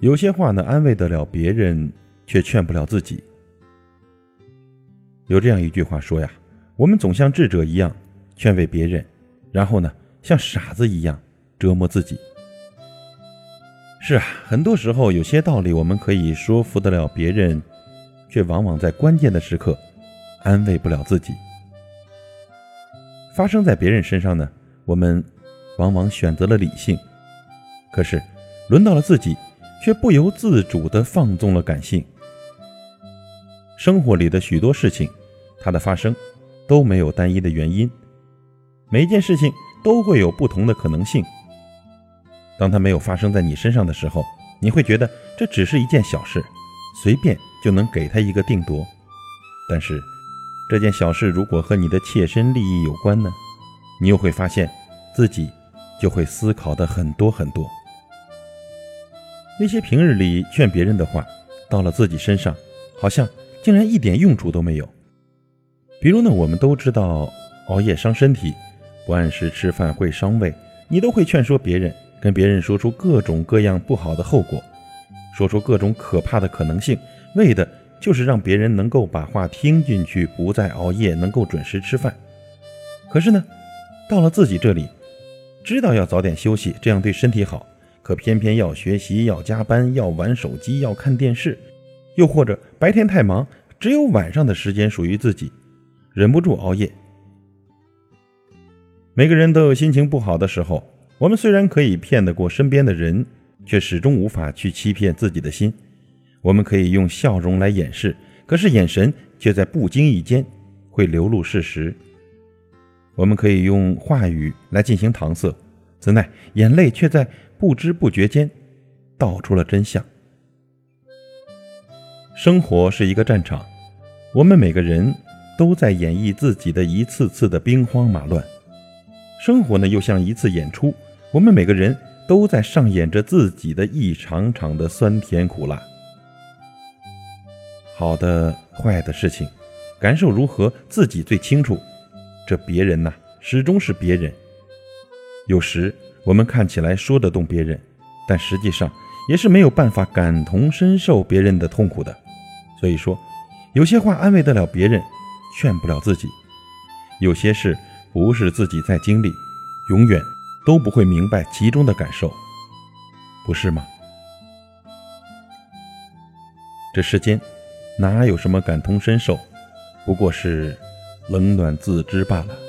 有些话呢，安慰得了别人，却劝不了自己。有这样一句话说呀：“我们总像智者一样劝慰别人，然后呢，像傻子一样折磨自己。”是啊，很多时候有些道理我们可以说服得了别人，却往往在关键的时刻安慰不了自己。发生在别人身上呢，我们往往选择了理性，可是轮到了自己，却不由自主地放纵了感性。生活里的许多事情，它的发生都没有单一的原因，每一件事情都会有不同的可能性。当它没有发生在你身上的时候，你会觉得这只是一件小事，随便就能给他一个定夺。但是，这件小事如果和你的切身利益有关呢？你又会发现，自己就会思考的很多很多。那些平日里劝别人的话，到了自己身上，好像竟然一点用处都没有。比如呢，我们都知道熬夜伤身体，不按时吃饭会伤胃，你都会劝说别人。跟别人说出各种各样不好的后果，说出各种可怕的可能性，为的就是让别人能够把话听进去，不再熬夜，能够准时吃饭。可是呢，到了自己这里，知道要早点休息，这样对身体好，可偏偏要学习，要加班，要玩手机，要看电视，又或者白天太忙，只有晚上的时间属于自己，忍不住熬夜。每个人都有心情不好的时候。我们虽然可以骗得过身边的人，却始终无法去欺骗自己的心。我们可以用笑容来掩饰，可是眼神却在不经意间会流露事实。我们可以用话语来进行搪塞，怎奈眼泪却在不知不觉间道出了真相。生活是一个战场，我们每个人都在演绎自己的一次次的兵荒马乱。生活呢，又像一次演出。我们每个人都在上演着自己的一场场的酸甜苦辣，好的、坏的事情，感受如何自己最清楚。这别人呐，始终是别人。有时我们看起来说得动别人，但实际上也是没有办法感同身受别人的痛苦的。所以说，有些话安慰得了别人，劝不了自己；有些事不是自己在经历，永远。都不会明白其中的感受，不是吗？这世间哪有什么感同身受，不过是冷暖自知罢了。